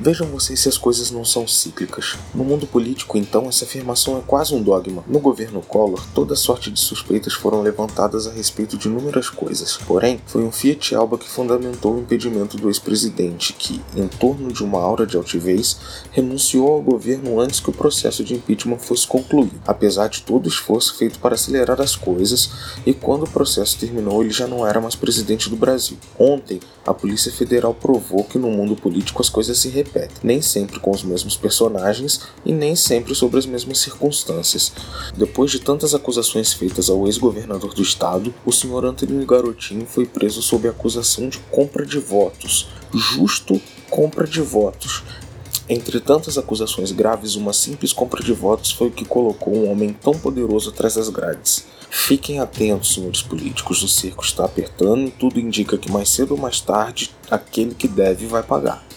Vejam vocês se as coisas não são cíclicas. No mundo político, então, essa afirmação é quase um dogma. No governo Collor, toda sorte de suspeitas foram levantadas a respeito de inúmeras coisas. Porém, foi um Fiat Alba que fundamentou o impedimento do ex-presidente, que, em torno de uma aura de altivez, renunciou ao governo antes que o processo de impeachment fosse concluído, apesar de todo o esforço feito para acelerar as coisas, e quando o processo terminou, ele já não era mais presidente do Brasil. Ontem, a Polícia Federal provou que no mundo político as coisas se nem sempre com os mesmos personagens e nem sempre sobre as mesmas circunstâncias. Depois de tantas acusações feitas ao ex-governador do estado, o senhor Antônio Garotinho foi preso sob acusação de compra de votos. Justo compra de votos. Entre tantas acusações graves, uma simples compra de votos foi o que colocou um homem tão poderoso atrás das grades. Fiquem atentos, senhores políticos, o cerco está apertando e tudo indica que mais cedo ou mais tarde aquele que deve vai pagar.